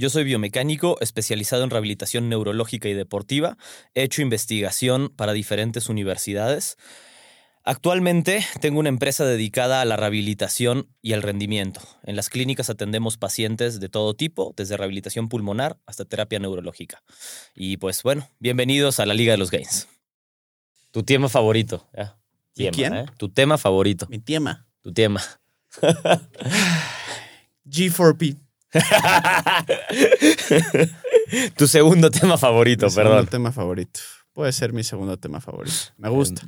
Yo soy biomecánico especializado en rehabilitación neurológica y deportiva. He hecho investigación para diferentes universidades. Actualmente tengo una empresa dedicada a la rehabilitación y al rendimiento. En las clínicas atendemos pacientes de todo tipo, desde rehabilitación pulmonar hasta terapia neurológica. Y pues bueno, bienvenidos a la Liga de los Gains. Tu tema favorito. ya. ¿Mi Tema, quién? ¿eh? Tu tema favorito. Mi tema. Tu tema. G4P. tu segundo tema favorito, mi perdón. segundo tema favorito. Puede ser mi segundo tema favorito. Me gusta.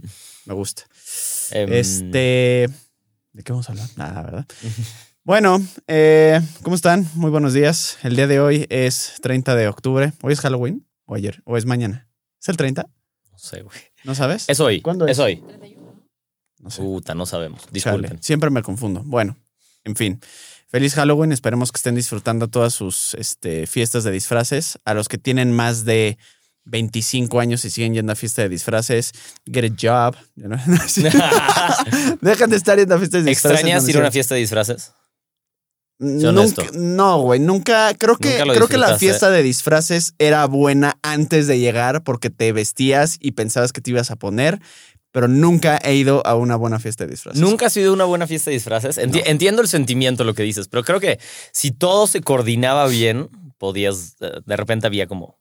Me gusta. Em, Este. ¿De qué vamos a hablar? Nada, ¿verdad? Bueno, eh, ¿cómo están? Muy buenos días. El día de hoy es 30 de octubre. ¿Hoy es Halloween? ¿O ayer? ¿O es mañana? ¿Es el 30? No sé, güey. ¿No sabes? Es hoy. ¿Cuándo es? Es hoy. No sé. Puta, no sabemos. Chale, Disculpen. siempre me confundo. Bueno, en fin. Feliz Halloween. Esperemos que estén disfrutando todas sus este, fiestas de disfraces. A los que tienen más de 25 años y siguen yendo a fiesta de disfraces, get a job. Dejan de estar yendo a fiestas de disfraces. ¿Extrañas ir a una fiesta de disfraces? Nunca, no, güey, nunca. Creo que, Nunca creo que la fiesta de disfraces era buena antes de llegar porque te vestías y pensabas que te ibas a poner, pero nunca he ido a una buena fiesta de disfraces. Nunca ha sido una buena fiesta de disfraces. Enti- No. Entiendo el sentimiento, lo que dices, pero creo que si todo se coordinaba bien, podías. eh, De repente había como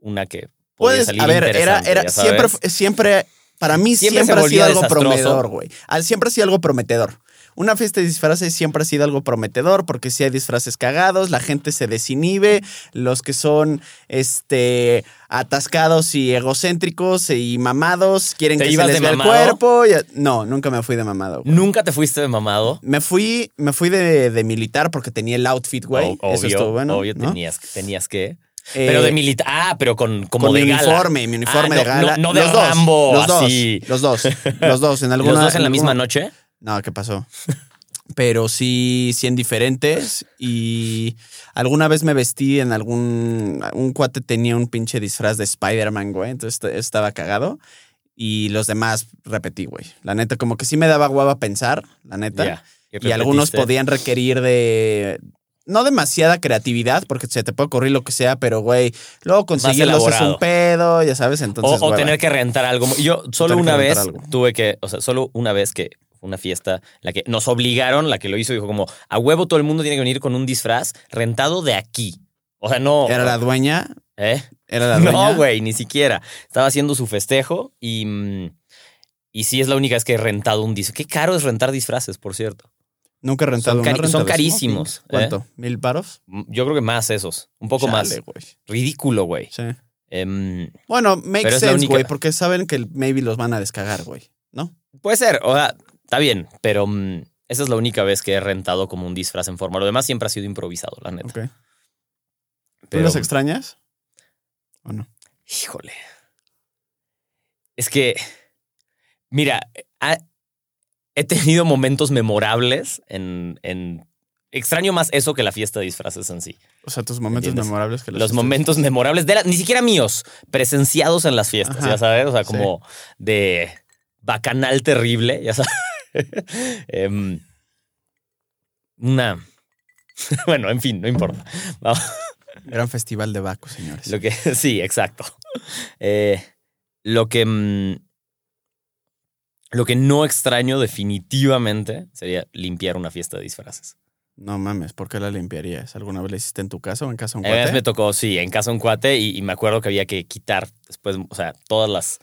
una que. podía Puedes, salir a ver, era, interesante, era siempre, siempre, para mí Siempre siempre, se ha sido algo prometedor, güey. Ah, Siempre ha sido algo prometedor. Una fiesta de disfraces siempre ha sido algo prometedor porque si hay disfraces cagados, la gente se desinhibe, los que son este atascados y egocéntricos y mamados quieren ¿Te que se les de vea el cuerpo. no, nunca me fui de mamado. güey. Nunca te fuiste de mamado. Me fui, me fui de, de militar porque tenía el outfit, güey. O- Eso obvio, estuvo bueno. obvio ¿no? tenías, tenías que. Eh, pero de militar. Ah, pero con como con de mi gala. uniforme, mi uniforme Ah, de gala. no- no de los dos, Rambo, los dos, los dos, los dos en alguna. ¿Los dos en la misma noche? No, ¿qué pasó? Pero sí, sí en diferentes. Y alguna vez me vestí en algún. Un cuate tenía un pinche disfraz de Spider-Man, güey. Entonces est- estaba cagado. Y los demás repetí, güey. La neta, como que sí me daba guava pensar, la neta. Y algunos podían requerir de. No demasiada creatividad, porque se te puede ocurrir lo que sea, pero güey, luego conseguirlos es un pedo, ya sabes, O, entonces. o tener que rentar algo. Yo solo una vez algo. tuve que, o sea, solo una vez que fue una fiesta la que nos obligaron, la que lo hizo, dijo como, a huevo todo el mundo tiene que venir con un disfraz rentado de aquí. O sea, no. Era la dueña. ¿Eh? Era la dueña. No, güey, ni siquiera. Estaba haciendo su festejo y. mm, Y sí es la única vez que he rentado un disfraz. Qué caro es rentar disfraces, por cierto. Nunca he rentado Son cari- renta son carísimos, smoking. ¿Cuánto? ¿Mil paros? Mm, Yo creo que más esos. Un poco Chale, más. Ridículo, güey. Sí. Em, Bueno, makes sense, única- güey, porque saben que maybe los van a descagar, güey. ¿No? Puede ser, o sea, está bien, pero mm, esa es la única vez que he rentado como un disfraz en forma. Lo demás siempre ha sido improvisado, la neta. Ok. ¿Tú Pero, los extrañas? ¿O no? híjole. Es que, mira, ha- he tenido momentos memorables en, en- Extraño más eso que la fiesta de disfraces en sí. O sea, tus momentos ¿Entiendes? memorables que Los momentos memorables de la- ni siquiera míos, presenciados en las fiestas, Ajá. ya sabes, o sea, Sí. como de bacanal terrible, ya sabes. Em, una. bueno, en fin, no importa. Vamos, Gran festival de Baco, señores. Lo que, sí, exacto. Eh, lo que. mm, Lo que no extraño definitivamente sería limpiar una fiesta de disfraces. No mames, ¿por qué la limpiarías? ¿Alguna vez la hiciste en tu casa o en casa un vez cuate? me tocó, sí, en casa un cuate y, y me acuerdo que había que quitar después, o sea, todas las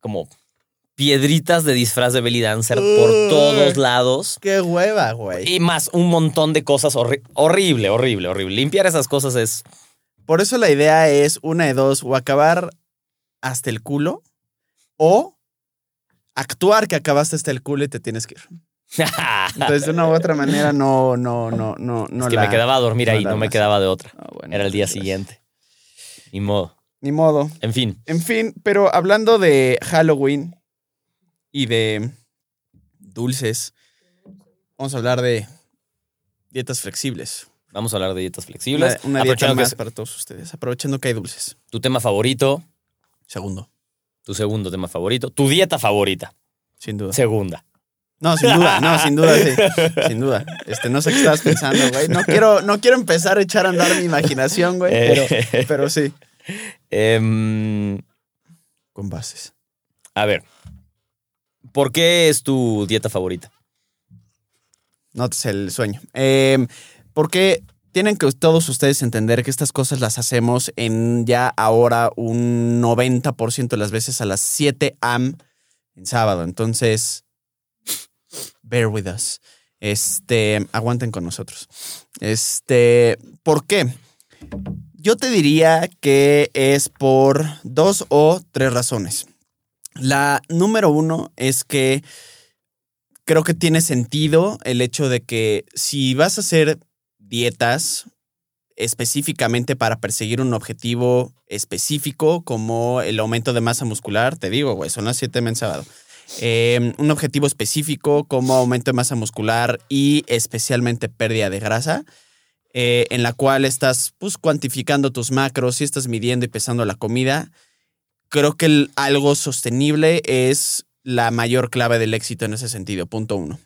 como piedritas de disfraz de belly dancer por todos lados. ¡Qué hueva, güey! Y más un montón de cosas horri- horrible, horrible, horrible. Limpiar esas cosas es... Por eso la idea es una de dos, o acabar hasta el culo, o actuar que acabaste hasta el culo y te tienes que ir. Entonces, de una u otra manera, no, no, no, no, no es que la- me quedaba a dormir no ahí, no me quedaba de otra. Ah, bueno, Era el día siguiente. Ni modo. Ni modo. En fin, En fin, pero hablando de Halloween y de dulces, vamos a hablar de dietas flexibles. vamos a hablar de dietas flexibles. Una, una dieta que más es para todos ustedes, aprovechando que hay dulces. tu tema favorito, Segundo, tu segundo tema favorito, tu dieta favorita, sin duda. segunda. No, sin duda, no, sin duda, sí. Sin duda. Este, no sé qué estabas pensando, güey. No quiero, no quiero empezar a echar a andar mi imaginación, güey, pero, Eh, pero sí. em, Con bases. a ver, ¿por qué es tu dieta favorita? Notes el sueño. Eh, porque tienen que todos ustedes entender que estas cosas las hacemos en ya ahora un 90% de las veces a las 7 am en sábado. Entonces, bear with us. Este, aguanten con nosotros. Este, ¿por qué? Yo te diría que es por dos o tres razones. La número uno es que creo que tiene sentido el hecho de que si vas a hacer dietas específicamente para perseguir un objetivo específico como el aumento de masa muscular, te digo, güey, son las 7 de sábado. Eh, un objetivo específico como aumento de masa muscular y especialmente pérdida de grasa, eh, en la cual estás pues, cuantificando tus macros y estás midiendo y pesando la comida. Creo que el- algo sostenible es la mayor clave del éxito en ese sentido, punto uno.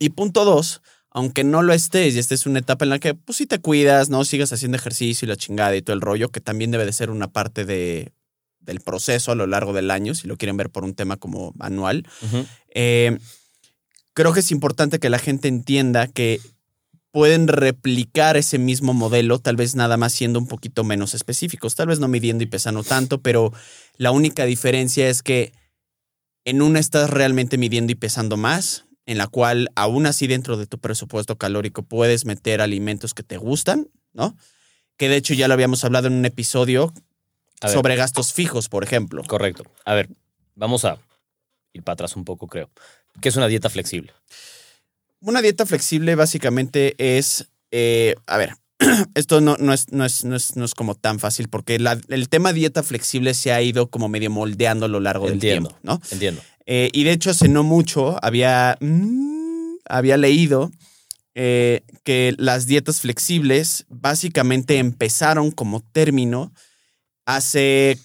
Y punto dos, aunque no lo estés y estés en una etapa en la que pues sí te cuidas, no sigas haciendo ejercicio y la chingada y todo el rollo, que también debe de ser una parte de, del proceso a lo largo del año, si lo quieren ver por un tema como anual. Eh, creo que es importante que la gente entienda que pueden replicar ese mismo modelo, tal vez nada más siendo un poquito menos específicos, tal vez no midiendo y pesando tanto, pero la única diferencia es que en una estás realmente midiendo y pesando más, en la cual aún así dentro de tu presupuesto calórico puedes meter alimentos que te gustan, ¿no? Que de hecho ya lo habíamos hablado en un episodio sobre gastos fijos, por ejemplo. Correcto. A ver, vamos a ir para atrás un poco, creo. ¿Qué es una dieta flexible? Una dieta flexible básicamente es, eh, a ver, esto no, no, es, no, es, no, es, no es como tan fácil porque la- el tema dieta flexible se ha ido como medio moldeando a lo largo Entiendo. del tiempo, ¿no? Entiendo. Eh, y de hecho hace no mucho había, mm, había leído eh, que las dietas flexibles básicamente empezaron como término hace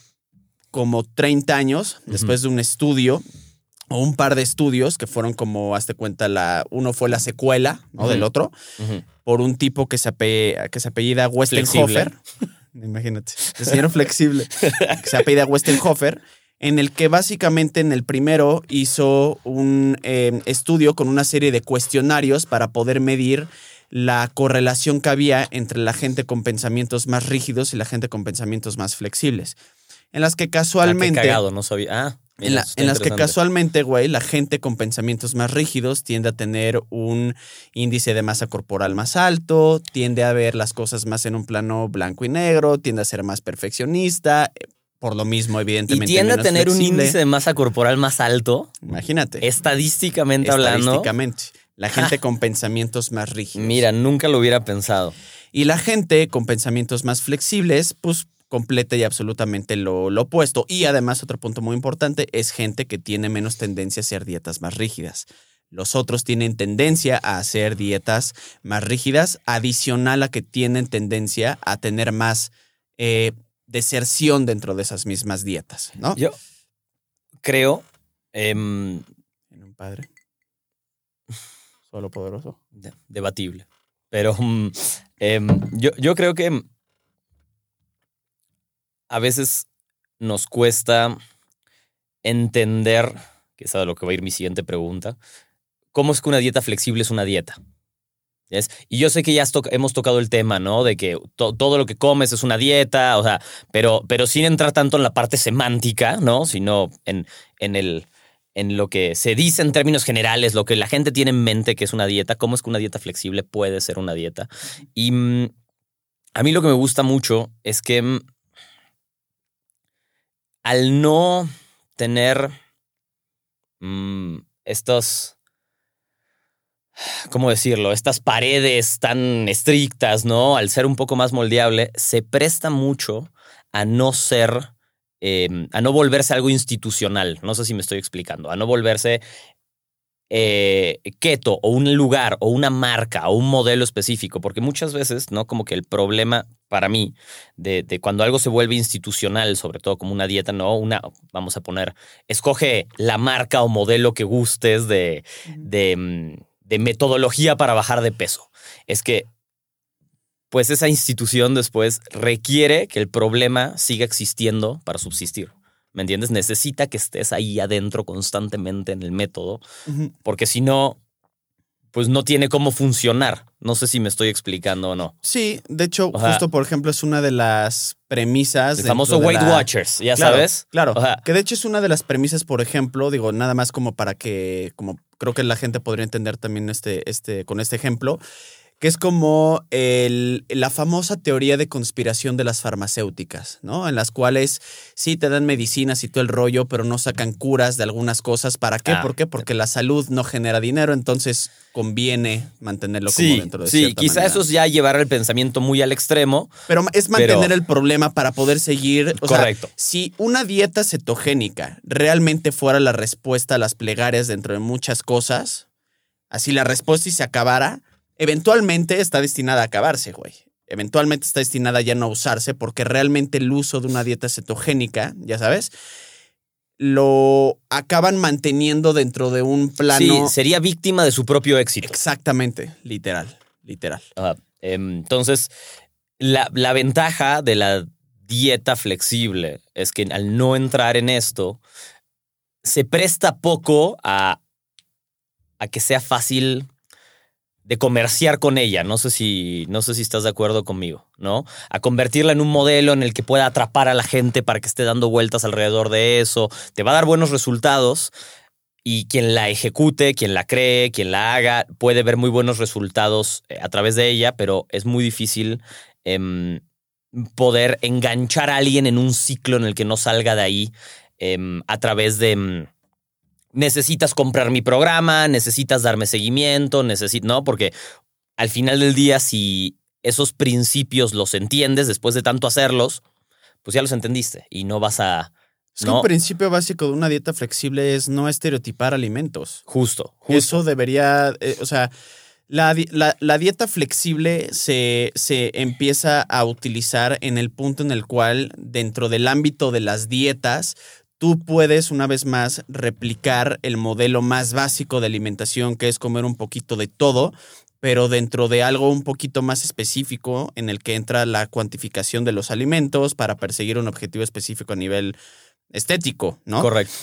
como 30 años, después de un estudio o un par de estudios que fueron como, hazte cuenta, la, uno fue la secuela ¿no? Del otro, por un tipo que se, ape- que se apellida Westenhofer. Imagínate, el señor flexible, que se apellida Westenhofer, en el que básicamente en el primero hizo un eh, estudio con una serie de cuestionarios para poder medir la correlación que había entre la gente con pensamientos más rígidos y la gente con pensamientos más flexibles. En las que Ah, qué casualmente... cagado, no sabía. Ah, En, la- las que casualmente, güey, la gente con pensamientos más rígidos tiende a tener un índice de masa corporal más alto, tiende a ver las cosas más en un plano blanco y negro, tiende a ser más perfeccionista, eh, por lo mismo, Y evidentemente. tiende a tener un índice de masa corporal más alto, Imagínate. estadísticamente hablando. Estadísticamente. La gente con pensamientos más rígidos. Mira, nunca lo hubiera pensado. Y la gente con pensamientos más flexibles, pues completa y absolutamente lo, lo opuesto. Y además, otro punto muy importante, es gente que tiene menos tendencia a hacer dietas más rígidas. Los otros tienen tendencia a hacer dietas más rígidas, adicional a que tienen tendencia a tener más eh, deserción dentro de esas mismas dietas, ¿no? Yo creo, em, En un padre. Solo poderoso. de- debatible, pero mm, em, yo, yo creo que a veces nos cuesta entender, que es a lo que va a ir mi siguiente pregunta, cómo es que una dieta flexible es una dieta. Y yo sé que ya hemos tocado el tema, ¿no? De que to- todo lo que comes es una dieta, o sea, pero, pero sin entrar tanto en la parte semántica, ¿no? Sino en, en, el, en lo que se dice en términos generales, lo que la gente tiene en mente que es una dieta, cómo es que una dieta flexible puede ser una dieta. Y mm, a mí lo que me gusta mucho es que mm, al no tener mm, estos ¿cómo decirlo? Estas paredes tan estrictas, ¿no? Al ser un poco más moldeable, se presta mucho a no ser, eh, a no volverse algo institucional. No sé si me estoy explicando, a no volverse eh, keto o un lugar o una marca o un modelo específico, porque muchas veces, ¿no? Como que el problema para mí de, de, cuando algo se vuelve institucional, sobre todo como una dieta, ¿no? Una, vamos a poner, escoge la marca o modelo que gustes de, de, mm, de metodología para bajar de peso. Es que pues esa institución después requiere que el problema siga existiendo para subsistir. ¿Me entiendes? Necesita que estés ahí adentro constantemente en el método, porque si no, pues no tiene cómo funcionar. No sé si me estoy explicando o no. Sí, de hecho, O sea- justo por ejemplo es una de las premisas. El famoso de Weight la- Watchers, ya Claro, sabes. Claro, O sea- que de hecho es una de las premisas, por ejemplo, digo, nada más como para que, como creo que la gente podría entender también este, este, con este ejemplo, que es como el- la famosa teoría de conspiración de las farmacéuticas, ¿no? En las cuales sí te dan medicinas y todo el rollo, pero no sacan curas de algunas cosas. ¿Para qué? Ah. ¿Por qué? Porque la salud no genera dinero, entonces conviene mantenerlo como Sí, dentro de sí, quizá manera. eso es ya llevar el pensamiento muy al extremo. Pero es mantener Pero- el problema para poder seguir. O sea, Correcto. si una dieta cetogénica realmente fuera la respuesta a las plegarias dentro de muchas cosas, así la respuesta y se acabara, eventualmente está destinada a acabarse, güey. Eventualmente está destinada ya no a usarse porque realmente el uso de una dieta cetogénica, ya sabes, lo acaban manteniendo dentro de un plano. Sí, sería víctima de su propio éxito. Exactamente, literal, literal. Ajá. Em, Entonces, la, la ventaja de la dieta flexible es que al no entrar en esto, se presta poco a, a que sea fácil de comerciar con ella. No sé si, no sé si estás de acuerdo conmigo, ¿no? A convertirla en un modelo en el que pueda atrapar a la gente para que esté dando vueltas alrededor de eso. Te va a dar buenos resultados y quien la ejecute, quien la cree, quien la haga, puede ver muy buenos resultados eh, a través de ella, pero es muy difícil em, poder enganchar a alguien en un ciclo en el que no salga de ahí em, a través de... necesitas comprar mi programa, necesitas darme seguimiento, necesito, ¿no? Porque al final del día, si esos principios los entiendes después de tanto hacerlos, pues ya los entendiste y no vas a... Es que no, un principio básico de una dieta flexible es no estereotipar alimentos. justo, justo. Eso debería, eh, o sea, la, la- la dieta flexible se, se empieza a utilizar en el punto en el cual dentro del ámbito de las dietas, tú puedes una vez más replicar el modelo más básico de alimentación, que es comer un poquito de todo, pero dentro de algo un poquito más específico en el que entra la cuantificación de los alimentos para perseguir un objetivo específico a nivel estético, ¿no? Correcto.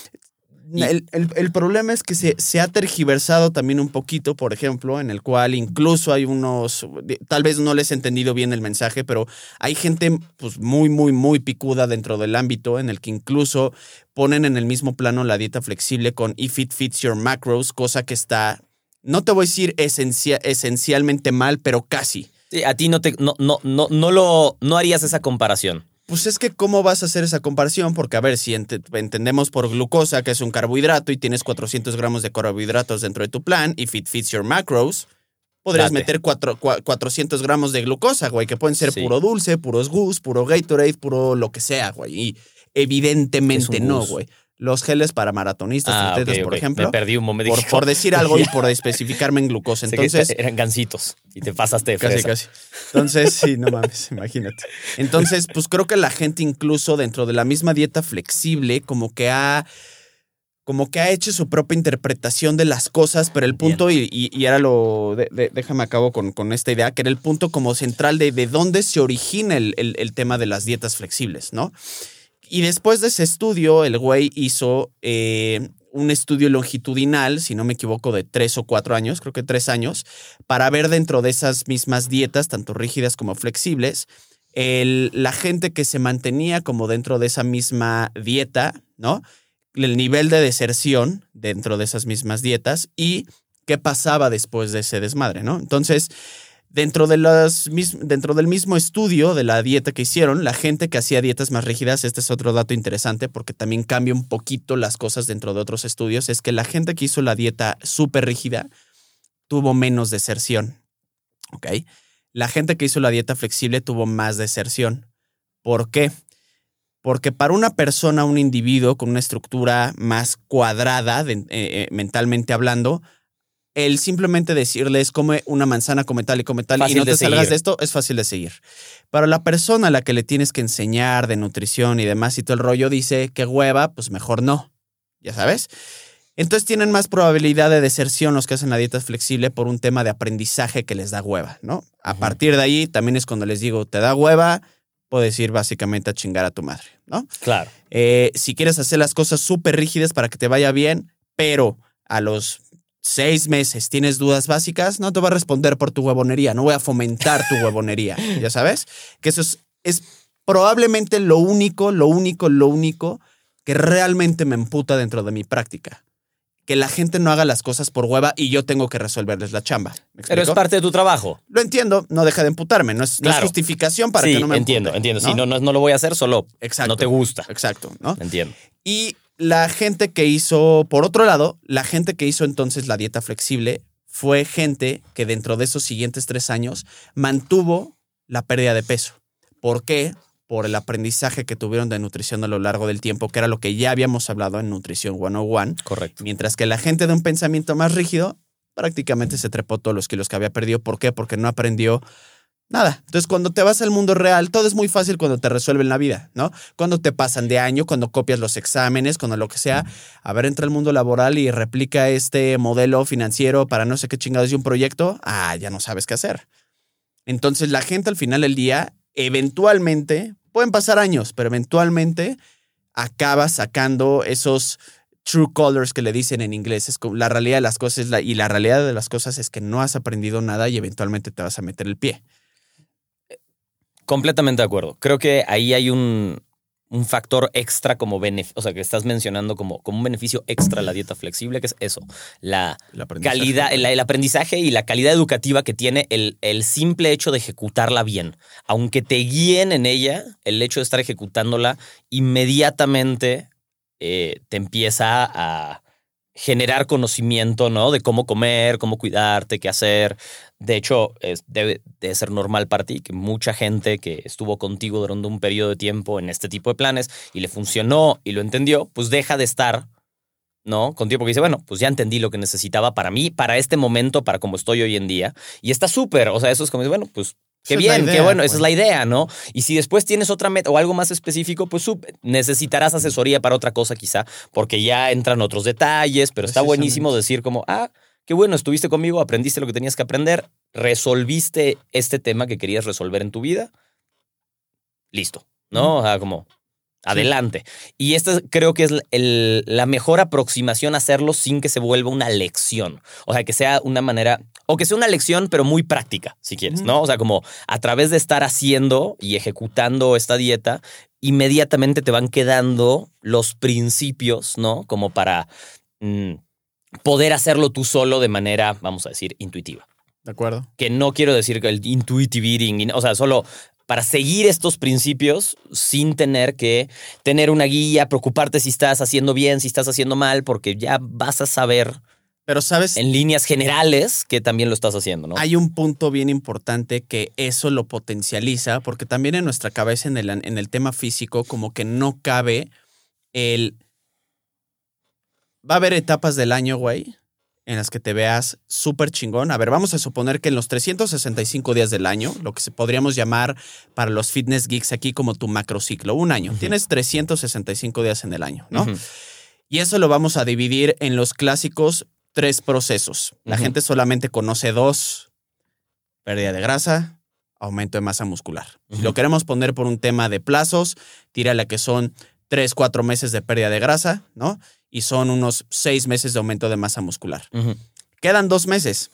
Y- El, el- el problema es que se, se ha tergiversado también un poquito, por ejemplo, en el cual incluso hay unos, tal vez no les he entendido bien el mensaje, pero hay gente pues muy, muy, muy picuda dentro del ámbito en el que incluso ponen en el mismo plano la dieta flexible con if it fits your macros, cosa que está, no te voy a decir esencia- esencialmente mal, pero casi. Sí, a ti no te no, no, no, no lo no harías esa comparación. Pues es que, ¿cómo vas a hacer esa comparación? Porque, a ver, si ent- entendemos por glucosa que es un carbohidrato y tienes 400 gramos de carbohidratos dentro de tu plan, if it fits your macros, podrías Date. meter cuatro- cua- 400 gramos de glucosa, güey, que pueden ser Sí. puro dulce, puros gus, puro Gatorade, puro lo que sea, güey. Y evidentemente no, güey. Los geles para maratonistas, Ah, atletas, por ejemplo, Me perdí un momento. por, por decir algo y por especificarme en glucosa. sé que Entonces, eran gancitos y te pasaste de Casi, fresa. casi. Entonces, sí, no mames, imagínate. Entonces, pues creo que la gente incluso dentro de la misma dieta flexible, como que ha, como que ha hecho su propia interpretación de las cosas, pero el punto, y, y, lo, de- de- déjame acabo con, con esta idea, que era el punto como central de, de dónde se origina el, el- el tema de las dietas flexibles, ¿no? Y después de ese estudio, el güey hizo eh, un estudio longitudinal, si no me equivoco, de tres o cuatro años, creo que tres años, para ver dentro de esas mismas dietas, tanto rígidas como flexibles, el- la gente que se mantenía como dentro de esa misma dieta, ¿no? El nivel de deserción dentro de esas mismas dietas y qué pasaba después de ese desmadre, ¿no? Entonces, dentro, de las, dentro del mismo estudio de la dieta que hicieron, la gente que hacía dietas más rígidas, este es otro dato interesante porque también cambia un poquito las cosas dentro de otros estudios, es que la gente que hizo la dieta súper rígida tuvo menos deserción. La gente que hizo la dieta flexible tuvo más deserción. ¿Por qué? Porque para una persona, un individuo con una estructura más cuadrada, eh, eh, mentalmente hablando, el simplemente decirles come una manzana, come tal y come tal y no te salgas seguir. de esto, es fácil de seguir. Para la persona a la que le tienes que enseñar de nutrición y demás y todo el rollo dice que hueva, pues mejor no. Ya sabes. Entonces tienen más probabilidad de deserción los que hacen la dieta flexible por un tema de aprendizaje que les da hueva, ¿no? A partir de ahí también es cuando les digo, te da hueva, puedes ir básicamente a chingar a tu madre, ¿no? Claro. Eh, si quieres hacer las cosas súper rígidas para que te vaya bien, pero a los seis meses tienes dudas básicas, no te voy a responder por tu huevonería, no voy a fomentar tu huevonería, ya sabes, que eso es, es probablemente lo único, lo único, lo único que realmente me emputa dentro de mi práctica. Que la gente no haga las cosas por hueva y yo tengo que resolverles la chamba. ¿Me Pero es parte de tu trabajo. Lo entiendo, no deja de emputarme, no es, no es Claro. justificación para sí, que no me entiendo, empute, entiendo. Sí, no, no, no lo voy a hacer, solo Exacto. no te gusta. Exacto, ¿no? Entiendo. Y la gente que hizo, por otro lado, la gente que hizo entonces la dieta flexible fue gente que dentro de esos siguientes tres años mantuvo la pérdida de peso. ¿Por qué? Por el aprendizaje que tuvieron de nutrición a lo largo del tiempo, que era lo que ya habíamos hablado en Nutrición 101. Correcto. Mientras que la gente de un pensamiento más rígido prácticamente se trepó todos los kilos que había perdido. ¿Por qué? Porque no aprendió nada. Entonces, cuando te vas al mundo real, todo es muy fácil cuando te resuelven la vida, ¿no? Cuando te pasan de año, cuando copias los exámenes, cuando lo que sea. A ver, entra al mundo laboral y replica este modelo financiero para no sé qué chingados de un proyecto. Ah, ya no sabes qué hacer. Entonces, la gente al final del día, eventualmente, pueden pasar años, pero eventualmente acaba sacando esos true colors que le dicen en inglés. Es como la realidad de las cosas y la realidad de las cosas es que no has aprendido nada y eventualmente te vas a meter el pie. Completamente de acuerdo. Creo que ahí hay un, un factor extra como beneficio, o sea, que estás mencionando como, como un beneficio extra a la dieta flexible, que es eso, la El calidad, el, el aprendizaje y la calidad educativa que tiene el, el simple hecho de ejecutarla bien. Aunque te guíen en ella, el hecho de estar ejecutándola inmediatamente eh, te empieza a generar conocimiento, ¿no? De cómo comer, cómo cuidarte, qué hacer. De hecho, es- debe de ser normal para ti que mucha gente que estuvo contigo durante un periodo de tiempo en este tipo de planes y le funcionó y lo entendió, pues deja de estar, ¿no? Contigo porque dice, bueno, pues ya entendí lo que necesitaba para mí, para este momento, para como estoy hoy en día. Y está súper, o sea, eso es como, bueno, pues Qué Esa bien, qué bueno, esa pues. es la idea, ¿no? Y si después tienes otra meta o algo más específico, pues necesitarás asesoría para otra cosa quizá, porque ya entran otros detalles, pero está buenísimo decir como, ah, qué bueno, estuviste conmigo, aprendiste lo que tenías que aprender, resolviste este tema que querías resolver en tu vida, listo, ¿no? O sea, como, adelante. Y esta es- creo que es el- la mejor aproximación a hacerlo sin que se vuelva una lección. O sea, que sea una manera, o que sea una lección, pero muy práctica, si quieres. ¿no? O sea, como a través de estar haciendo y ejecutando esta dieta, inmediatamente te van quedando los principios, ¿no? Como para mm, poder hacerlo tú solo de manera, vamos a decir, intuitiva ¿De acuerdo? que no quiero decir que el intuitive eating, o sea, solo para seguir estos principios sin tener que tener una guía, preocuparte si estás haciendo bien, si estás haciendo mal, porque ya vas a saber Pero sabes, en líneas generales que también lo estás haciendo, ¿no? hay un punto bien importante que eso lo potencializa, porque también en nuestra cabeza, en el, en el tema físico, como que no cabe el... Va a haber etapas del año, güey, en las que te veas súper chingón. A ver, vamos a suponer que en los 365 días del año, lo que se podríamos llamar para los fitness geeks aquí como tu macrociclo, un año. Ujú. Tienes 365 días en el año, ¿no? Y eso lo vamos a dividir en los clásicos tres procesos. La gente solamente conoce dos. Pérdida de grasa, aumento de masa muscular. Si lo queremos poner por un tema de plazos, tírale que son tres, cuatro meses de pérdida de grasa, ¿no? Y son unos seis meses de aumento de masa muscular. Quedan dos meses.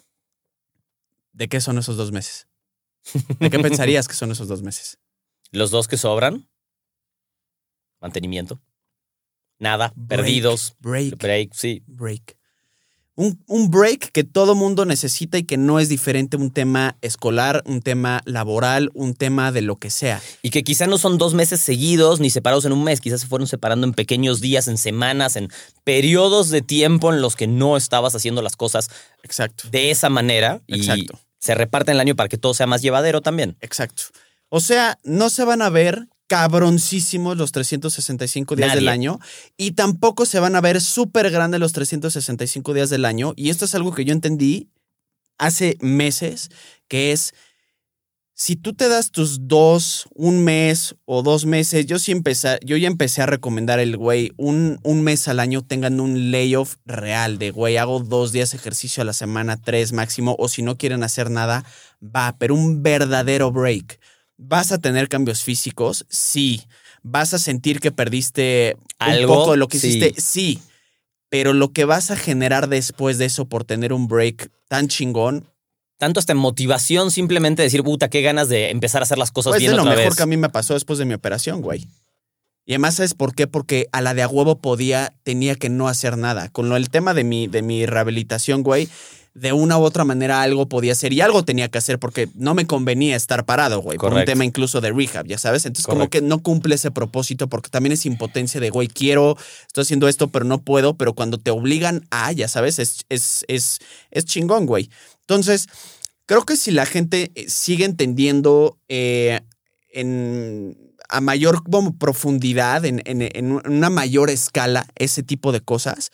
¿De qué son esos dos meses? ¿De qué pensarías que son esos dos meses? Los dos que sobran, mantenimiento, nada, Break, perdidos, Break. break, sí. break. Un, un break que todo mundo necesita y que no es diferente un tema escolar, un tema laboral, un tema de lo que sea. Y que quizá no son dos meses seguidos ni separados en un mes, quizás se fueron separando en pequeños días, en semanas, en periodos de tiempo en los que no estabas haciendo las cosas Exacto. de esa manera y Exacto. se reparten el año para que todo sea más llevadero también. Exacto. O sea, no se van a ver cabroncísimos los 365 días Nadie. del año y tampoco se van a ver súper grandes los 365 días del año. Y esto es algo que yo entendí hace meses, que es, si tú te das tus dos, un mes o dos meses, yo sí empecé, yo ya empecé a recomendar el güey, un, un mes al año tengan un layoff real de güey, hago dos días ejercicio a la semana, tres máximo, o si no quieren hacer nada, va, pero un verdadero break. ¿Vas a tener cambios físicos? Sí. ¿Vas a sentir que perdiste ¿Algo? un poco de lo que Sí. hiciste? Sí. Pero lo que vas a generar después de eso por tener un break tan chingón, Tanto hasta motivación, simplemente decir, puta, qué ganas de empezar a hacer las cosas pues bien de lo otra mejor vez. que a mí me pasó después de mi operación, güey. Y además, ¿sabes por qué? Porque a la de a huevo podía, tenía que no hacer nada. Con lo, el tema de mi, de mi rehabilitación, güey, de una u otra manera algo podía hacer y algo tenía que hacer porque no me convenía estar parado, güey. Por un tema incluso de rehab, ya sabes. Entonces, como que no cumple ese propósito porque también es impotencia de, güey, quiero, estoy haciendo esto, pero no puedo. Pero cuando te obligan a, ya sabes, es, es, es, es chingón, güey. Entonces, creo que si la gente eh, sigue entendiendo eh, en, a mayor como profundidad, en, en- en una mayor escala, ese tipo de cosas,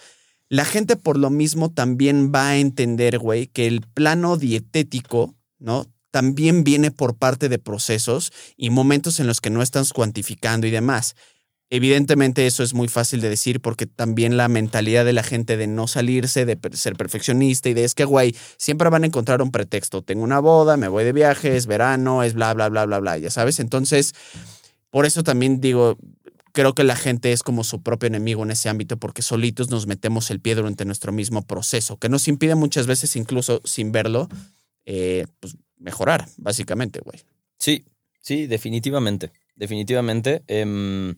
la gente por lo mismo también va a entender, güey, que el plano dietético, ¿no? También viene por parte de procesos y momentos en los que no estás cuantificando y demás. Evidentemente eso es muy fácil de decir porque también la mentalidad de la gente de no salirse, de ser perfeccionista y de es que, güey, siempre van a encontrar un pretexto. Tengo una boda, me voy de viaje, es verano, es bla, bla, bla, bla, bla, ya sabes. Entonces, por eso también digo, creo que la gente es como su propio enemigo en ese ámbito porque solitos nos metemos el pie durante nuestro mismo proceso, que nos impide muchas veces, incluso sin verlo, eh, pues mejorar, básicamente, güey. Sí, sí, definitivamente. Definitivamente. Em,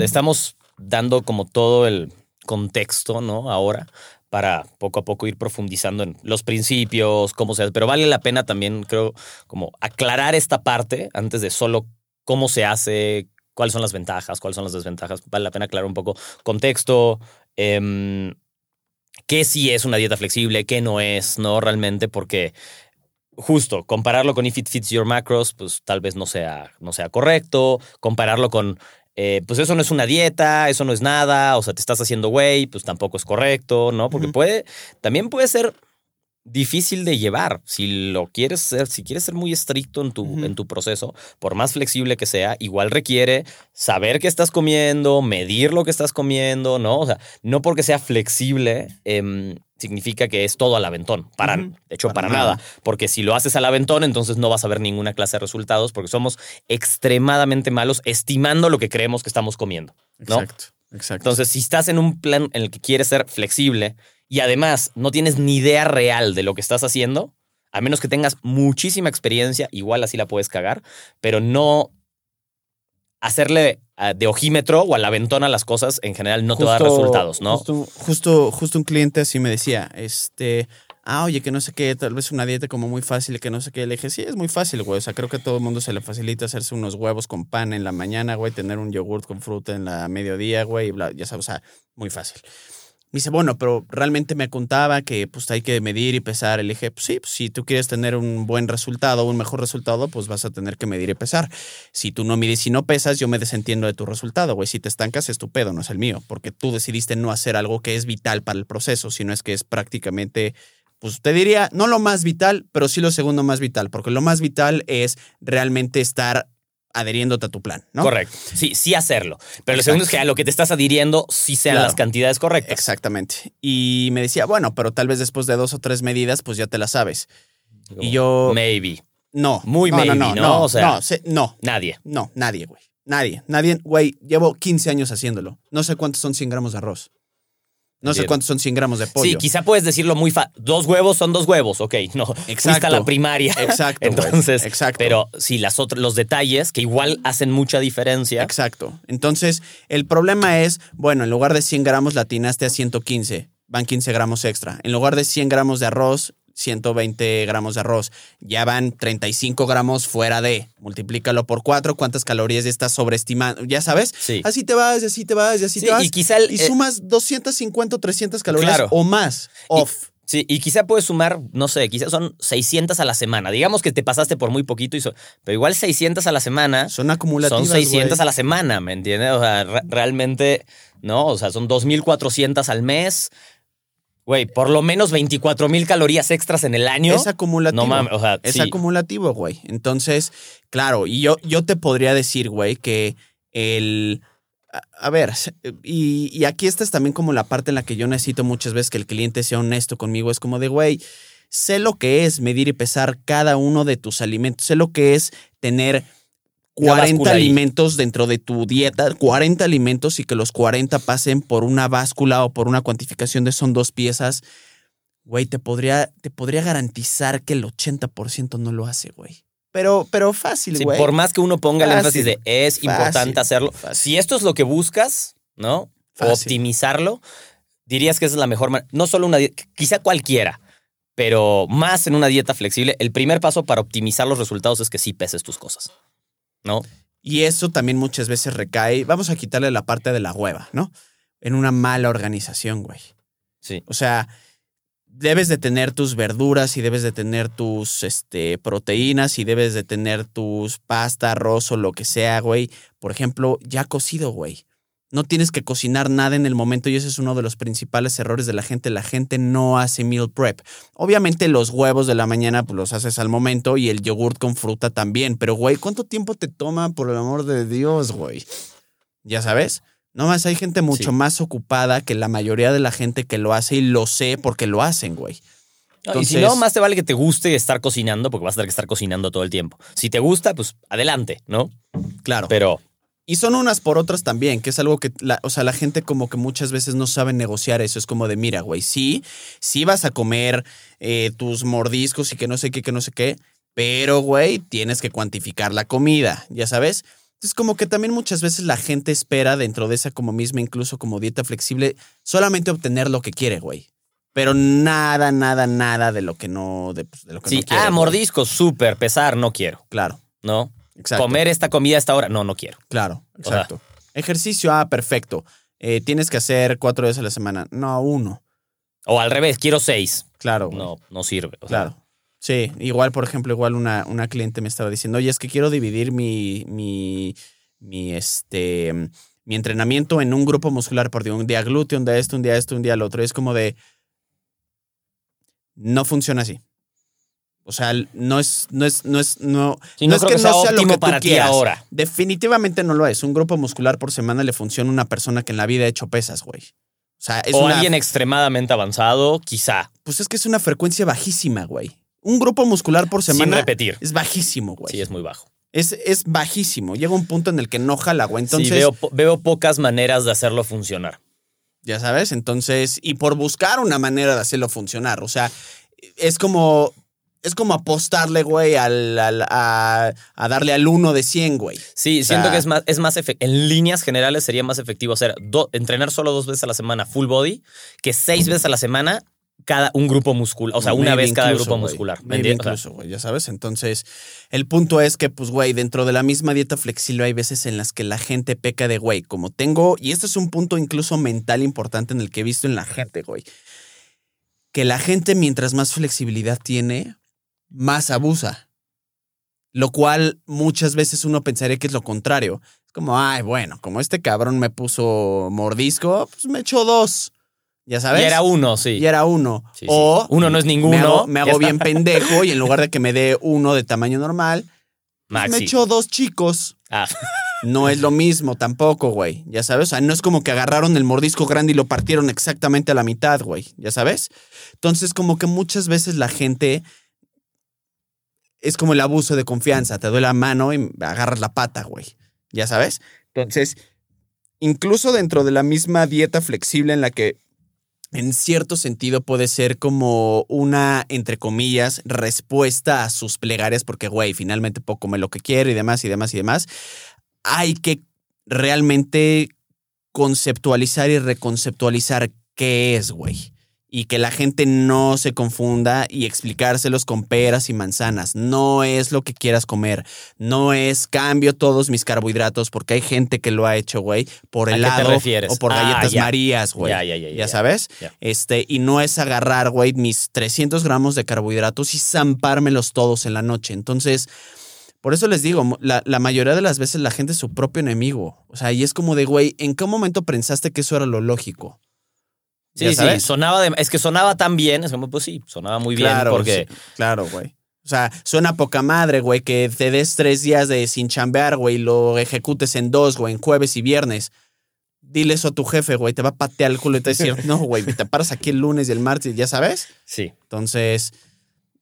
estamos dando como todo el contexto, ¿no? Ahora, para poco a poco ir profundizando en los principios, cómo se hace. Pero vale la pena también, creo, como aclarar esta parte antes de solo cómo se hace, cuáles son las ventajas, cuáles son las desventajas. Vale la pena aclarar un poco contexto, em, qué sí es una dieta flexible, qué no es, ¿no? Realmente, porque justo compararlo con If It Fits Your Macros, pues tal vez no sea, no sea correcto. Compararlo con, eh, pues eso no es una dieta, eso no es nada, o sea, te estás haciendo güey, pues tampoco es correcto, ¿no? Porque puede, también puede ser difícil de llevar. Si lo quieres ser, si quieres ser muy estricto en tu, en tu proceso, por más flexible que sea, igual requiere saber qué estás comiendo, medir lo que estás comiendo, ¿no? O sea, no porque sea flexible em, significa que es todo al aventón. Para. De hecho, Para para, nada. nada. Porque si lo haces al aventón, entonces no vas a ver ninguna clase de resultados porque somos extremadamente malos estimando lo que creemos que estamos comiendo. ¿no? Exacto, exacto. Entonces, si estás en un plan en el que quieres ser flexible y además no tienes ni idea real de lo que estás haciendo, a menos que tengas muchísima experiencia, igual así la puedes cagar, pero no hacerle ah, de ojímetro o al aventón a las cosas en general no te va a dar resultados, ¿no? Justo, justo, justo un cliente así me decía, este, ah, oye, que no sé qué, tal vez una dieta como muy fácil, que no sé qué. Le dije, sí, es muy fácil, güey. O sea, creo que a todo el mundo se le facilita hacerse unos huevos con pan en la mañana, güey, tener un yogurt con fruta en la mediodía, güey, y bla, ya sabes, o sea, muy fácil. Me dice, bueno, pero realmente me contaba que pues hay que medir y pesar. Y le dije, pues sí, pues, si tú quieres tener un buen resultado, un mejor resultado, pues vas a tener que medir y pesar. Si tú no mides y no pesas, yo me desentiendo de tu resultado, güey. Si te estancas, es tu pedo, no es el mío, porque tú decidiste no hacer algo que es vital para el proceso, sino es que es prácticamente, pues te diría, no lo más vital, pero sí lo segundo más vital, porque lo más vital es realmente estar adheriéndote a tu plan, ¿no? Correcto. Sí, sí hacerlo. Pero lo segundo es que a lo que te estás adhiriendo sí sean Claro. las cantidades correctas. Exactamente. Y me decía, bueno, pero tal vez después de dos o tres medidas, pues ya te la sabes. Y yo, Maybe. no. Muy no, maybe, no, no, ¿no? no, O sea- no, se- no, Nadie. no, nadie, güey. Nadie, nadie, güey, llevo 15 años haciéndolo. No sé cuántos son 100 gramos de arroz. No sé cuántos son 100 gramos de pollo. Sí, quizá puedes decirlo muy fácil. Dos huevos son dos huevos, ok. No, fuiste Exacto. a la primaria. Exacto. Entonces, Exacto. pero sí, las otras, los detalles que igual hacen mucha diferencia. Exacto. Entonces, el problema es, bueno, en lugar de 100 gramos latinaste a 115. van 15 gramos extra. En lugar de 100 gramos de arroz, 120 gramos de arroz. Ya van 35 gramos fuera de. Multiplícalo por 4, cuántas calorías ya estás sobreestimando. Ya sabes. Sí. Así te vas, así te vas, y así Sí, te vas. y quizá el- y eh, sumas 250 o 300 calorías Claro. o más. Off. Sí, y quizá puedes sumar, no sé, quizás son 600 a la semana. Digamos que te pasaste por muy poquito, y so- pero igual 600 a la semana Son acumulativas. son 600 güey. a la semana, ¿me entiendes? O sea, re- realmente, ¿no? O sea, son 2.400 al mes. Güey, por lo menos 24.000 calorías extras en el año. Es acumulativo. No mames, o sea, Es sí. acumulativo, güey. Entonces, claro, y yo, yo te podría decir, güey, que el. A, a ver, y, y aquí esta es también como la parte en la que yo necesito muchas veces que el cliente sea honesto conmigo. Es como de, güey, sé lo que es medir y pesar cada uno de tus alimentos. Sé lo que es tener 40 báscula ahí. alimentos dentro de tu dieta, 40 alimentos y que los 40 pasen por una báscula o por una cuantificación de son dos piezas. Güey, te podría, te podría garantizar que el 80% no lo hace, güey. Pero, pero fácil, Sí, güey. por más que uno ponga el énfasis de es Fácil, importante hacerlo. fácil. Si esto es lo que buscas, ¿no? Optimizarlo, dirías que esa es la mejor manera. No solo una dieta, quizá cualquiera, pero más en una dieta flexible. El primer paso para optimizar los resultados es que sí peses tus cosas, ¿no? Y eso también muchas veces recae, vamos a quitarle la parte de la hueva, ¿no? En una mala organización, güey. Sí. O sea, debes de tener tus verduras y debes de tener tus este, proteínas y debes de tener tus pasta, arroz o lo que sea, güey. Por ejemplo, ya cocido, güey. No tienes que cocinar nada en el momento y ese es uno de los principales errores de la gente. La gente no hace meal prep. Obviamente los huevos de la mañana pues, los haces al momento y el yogurt con fruta también. Pero, güey, ¿cuánto tiempo te toma por el amor de Dios, güey? Ya sabes. No más, hay gente mucho Sí. más ocupada que la mayoría de la gente que lo hace y lo sé porque lo hacen, güey. Y si no, más te vale que te guste estar cocinando, porque vas a tener que estar cocinando todo el tiempo. Si te gusta, pues adelante, ¿no? Claro. Pero Y son unas por otras también, que es algo que, la, o sea, la gente como que muchas veces no sabe negociar eso. Es como de, mira, güey, sí, sí vas a comer eh, tus mordiscos y que no sé qué, que no sé qué, pero, güey, tienes que cuantificar la comida, ya sabes. Entonces, como que también muchas veces la gente espera dentro de esa como misma, incluso como dieta flexible, solamente obtener lo que quiere, güey. Pero nada, nada, nada de lo que no, de, pues, de lo que sí, no quiere. ah, güey. mordiscos, súper, pesar, no quiero, Claro, ¿no? Exacto. Comer esta comida a esta hora, no, no quiero. Claro, O sea- exacto. Ejercicio, ah, perfecto. Eh, tienes que hacer cuatro veces a la semana. No, uno. O al revés, quiero seis. Claro. güey. No, no sirve. o sea, Claro. Sí, igual, por ejemplo, igual una, una cliente me estaba diciendo, oye, es que quiero dividir mi, mi, mi, este, mi entrenamiento en un grupo muscular por día, un día glúteo, un día esto, un día esto, un día lo otro. Es como de, no funciona así. O sea, no es, no es, no es, no, Sí, no, es creo que, sea óptimo tú para ti ahora. Definitivamente no lo es. Un grupo muscular por semana le funciona a una persona que en la vida ha hecho pesas, güey. O sea, es o una, alguien extremadamente avanzado, quizá, pues es que es una frecuencia bajísima, güey. Un grupo muscular por sin semana repetir. es bajísimo, güey. Sí, es muy bajo. es, es bajísimo. Llega un punto en el que no jala, güey. Entonces, sí, veo, po- veo pocas maneras de hacerlo funcionar. ya sabes, entonces, y por buscar una manera de hacerlo funcionar. O sea, es como, es como apostarle, güey, al, al- a, a darle al uno de 100, güey. Sí, O sea- siento que es más, es más en líneas generales sería más efectivo hacer do- entrenar solo dos veces a la semana full body que seis veces a la semana cada un grupo muscular, o sea, una vez cada grupo güey. muscular. incluso, güey, ya sabes. Entonces, el punto es que, pues, güey, dentro de la misma dieta flexible hay veces en las que la gente peca de, güey, como tengo, y esto es un punto incluso mental importante en el que he visto en la gente, güey, que la gente mientras más flexibilidad tiene, más abusa. Lo cual muchas veces uno pensaría que es lo contrario. Es como, ay, bueno, como este cabrón me puso mordisco, pues me echó dos. Ya sabes. y era uno, sí. Y era uno. Sí, sí. O Uno no es ninguno. me hago, me bien pendejo y en lugar de que me dé uno de tamaño normal, pues me echó dos chicos. Ah, No es lo mismo tampoco, güey. Ya sabes. O sea, no es como que agarraron el mordisco grande y lo partieron exactamente a la mitad, güey. Ya sabes. Entonces, como que muchas veces la gente es como el abuso de confianza. Te doy la mano y agarras la pata, güey. Ya sabes. Entonces, incluso dentro de la misma dieta flexible en la que en cierto sentido puede ser como una, entre comillas, respuesta a sus plegarias, porque, güey, finalmente puedo comer lo que quiero y demás y demás y demás. Hay que realmente conceptualizar y reconceptualizar qué es, güey. Y que la gente no se confunda y explicárselos con peras y manzanas. No es lo que quieras comer. No es cambio todos mis carbohidratos porque hay gente que lo ha hecho, güey, por ¿A qué te helado o por Ah, galletas marías, güey. Ya, ya, ya, ya, sabes? Este, y no es agarrar, güey, mis 300 gramos de carbohidratos y zampármelos todos en la noche. Entonces, por eso les digo, la, la mayoría de las veces la gente es su propio enemigo. O sea, y es como de, güey, ¿en qué momento pensaste que eso era lo lógico? Sí, ¿Ya sí, sonaba de- es que sonaba tan bien, es como, pues sí, sonaba muy bien Claro, porque sí, claro, güey. O sea, suena poca madre, güey, que te des tres días de sin chambear, güey, y lo ejecutes en dos, güey, en jueves y viernes. Dile eso a tu jefe, güey, te va a patear el culo y te va a decir, no, güey, te paras aquí el lunes y el martes, ya sabes. sí. Entonces,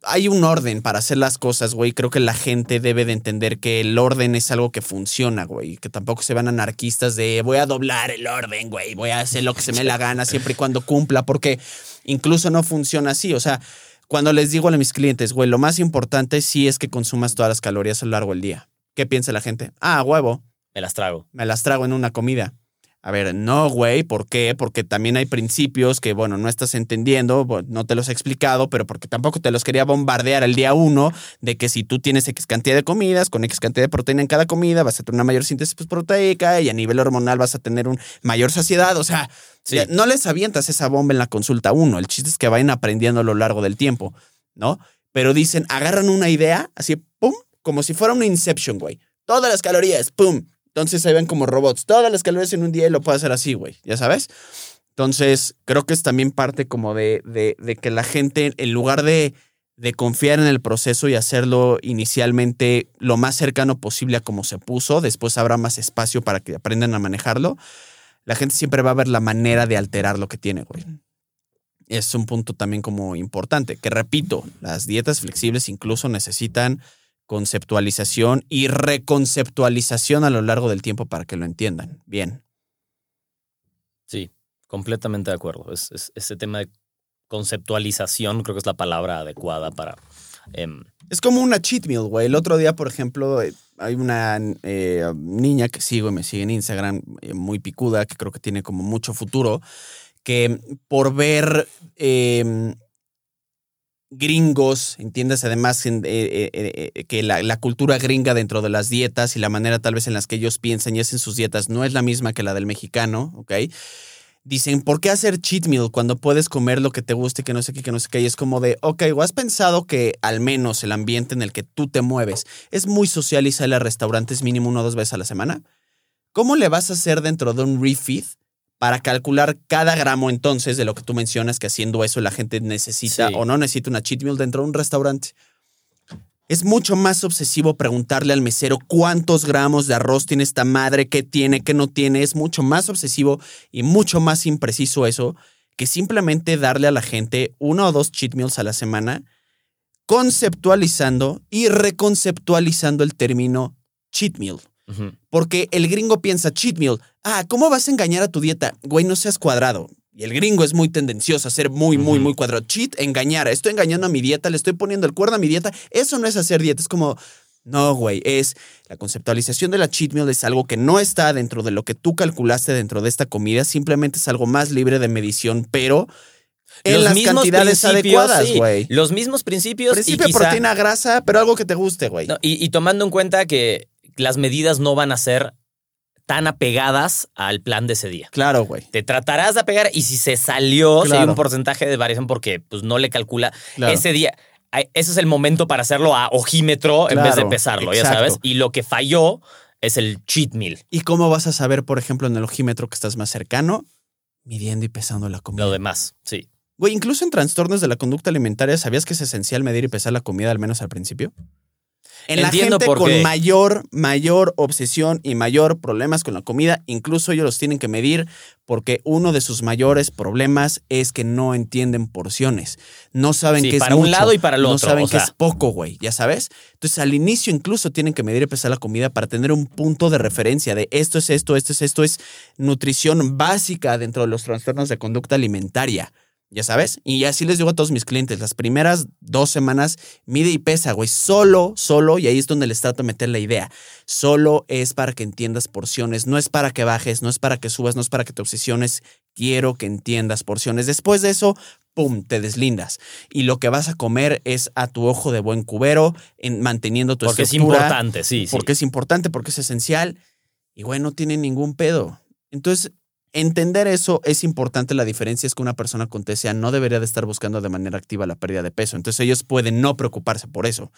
hay un orden para hacer las cosas, güey. Creo que la gente debe de entender que el orden es algo que funciona, güey. Que tampoco se van anarquistas de voy a doblar el orden, güey. Voy a hacer lo que se me la gana siempre y cuando cumpla, porque incluso no funciona así. O sea, cuando les digo a mis clientes, güey, lo más importante sí es que consumas todas las calorías a lo largo del día. ¿Qué piensa la gente? Ah, huevo, Me las trago. me las trago en una comida. A ver, no, güey, ¿por qué? Porque también hay principios que, bueno, no estás entendiendo, no te los he explicado, pero porque tampoco te los quería bombardear el día uno de que si tú tienes X cantidad de comidas, con X cantidad de proteína en cada comida, vas a tener una mayor síntesis proteica y a nivel hormonal vas a tener un mayor saciedad. O sea, Sí. no les avientas esa bomba en la consulta uno. El chiste es que vayan aprendiendo a lo largo del tiempo, ¿no? Pero dicen, agarran una idea, así, pum, como si fuera una Inception, güey. Todas las calorías, pum. Entonces se ven como robots. Todas las calorías en un día y lo puedo hacer así, güey. ¿Ya sabes? Entonces, creo que es también parte como de, de, de que la gente, en lugar de, de confiar en el proceso y hacerlo inicialmente lo más cercano posible a como se puso, después habrá más espacio para que aprendan a manejarlo, la gente siempre va a ver la manera de alterar lo que tiene, güey. Es un punto también como importante, que repito, las dietas flexibles incluso necesitan conceptualización y reconceptualización a lo largo del tiempo para que lo entiendan. Bien. Sí, completamente de acuerdo. Es, es- ese tema de conceptualización creo que es la palabra adecuada para... em, Es como una cheat meal, güey. El otro día, por ejemplo, eh, hay una eh, niña que sigo y me sigue en Instagram, eh, muy picuda, que creo que tiene como mucho futuro, que por ver eh, gringos, entiendes, además eh, eh, eh, que la, la cultura gringa dentro de las dietas y la manera tal vez en las que ellos piensan y hacen sus dietas no es la misma que la del mexicano, ¿ok? Dicen, ¿por qué hacer cheat meal cuando puedes comer lo que te guste, que no sé qué, que no sé qué? Y es como de, ok, ¿o has pensado que al menos el ambiente en el que tú te mueves es muy social y sale a restaurantes mínimo una o dos veces a la semana? ¿Cómo le vas a hacer dentro de un refeed para calcular cada gramo entonces de lo que tú mencionas que haciendo eso la gente necesita Sí. o no necesita una cheat meal dentro de un restaurante? Es mucho más obsesivo preguntarle al mesero cuántos gramos de arroz tiene esta madre, qué tiene, qué no tiene. Es mucho más obsesivo y mucho más impreciso eso que simplemente darle a la gente uno o dos cheat meals a la semana, conceptualizando y reconceptualizando el término cheat meal. Porque el gringo piensa, cheat meal, ah, ¿cómo vas a engañar a tu dieta? Güey, no seas cuadrado. Y el gringo es muy tendencioso a ser muy, muy, muy cuadrado. Cheat, engañar. Estoy engañando a mi dieta, le estoy poniendo el cuerno a mi dieta. Eso no es hacer dieta. Es como, no, güey, es la conceptualización de la cheat meal es algo que no está dentro de lo que tú calculaste dentro de esta comida. Simplemente es algo más libre de medición, pero en Los las mismos cantidades adecuadas, sí. güey. Los mismos principios Principio y quizá- proteína, grasa, pero algo que te guste, güey. No, y, y tomando en cuenta que las medidas no van a ser tan apegadas al plan de ese día. Claro, güey. Te tratarás de apegar y si se salió, si hay un porcentaje de variación porque pues, no le calcula Claro. ese día. Ese es el momento para hacerlo a ojímetro en vez de pesarlo, ya sabes. Y lo que falló es el cheat meal. ¿Y cómo vas a saber, por ejemplo, en el ojímetro que estás más cercano? Midiendo y pesando la comida. Lo demás, sí. Güey, incluso en trastornos de la conducta alimentaria, ¿sabías que es esencial medir y pesar la comida al menos al principio? En Entiendo la gente por con qué. mayor, mayor obsesión y mayor problemas con la comida, incluso ellos los tienen que medir porque uno de sus mayores problemas es que no entienden porciones. No saben Sí, qué es para un lado y para el no otro, saben o que sea. es poco, güey, ya sabes. Entonces, al inicio incluso tienen que medir y pesar la comida para tener un punto de referencia de esto es esto, esto es esto, es nutrición básica dentro de los trastornos de conducta alimentaria. Ya sabes, y así les digo a todos mis clientes, las primeras dos semanas mide y pesa, güey, solo, solo, y ahí es donde les trato de meter la idea, solo es para que entiendas porciones, no es para que bajes, no es para que subas, no es para que te obsesiones, quiero que entiendas porciones. Después de eso, pum, te deslindas. Y lo que vas a comer es a tu ojo de buen cubero, en, manteniendo tu Porque es estructura, importante, sí, sí. Porque es importante, porque es esencial. Y güey, no tiene ningún pedo. Entonces, entender eso es importante. La diferencia es que una persona con TCA no debería de estar buscando de manera activa la pérdida de peso. Entonces, ellos pueden no preocuparse por eso.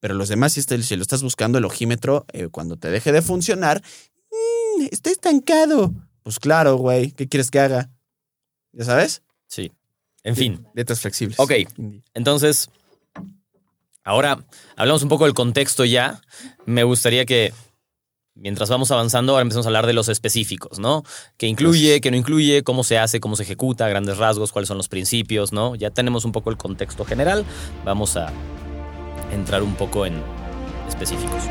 Pero los demás, si, si lo estás buscando, el ojímetro, eh, cuando te deje de funcionar, "Mm, está estancado. Pues claro, güey, ¿qué quieres que haga? ¿Ya sabes? Sí. En fin. Letras flexibles. Ok. Entonces, ahora hablamos un poco del contexto ya. Me gustaría que, mientras vamos avanzando, ahora empecemos a hablar de los específicos, ¿no? ¿Qué incluye, qué no incluye, cómo se hace, cómo se ejecuta, grandes rasgos, cuáles son los principios, ¿no? Ya tenemos un poco el contexto general. Vamos a entrar un poco en específicos.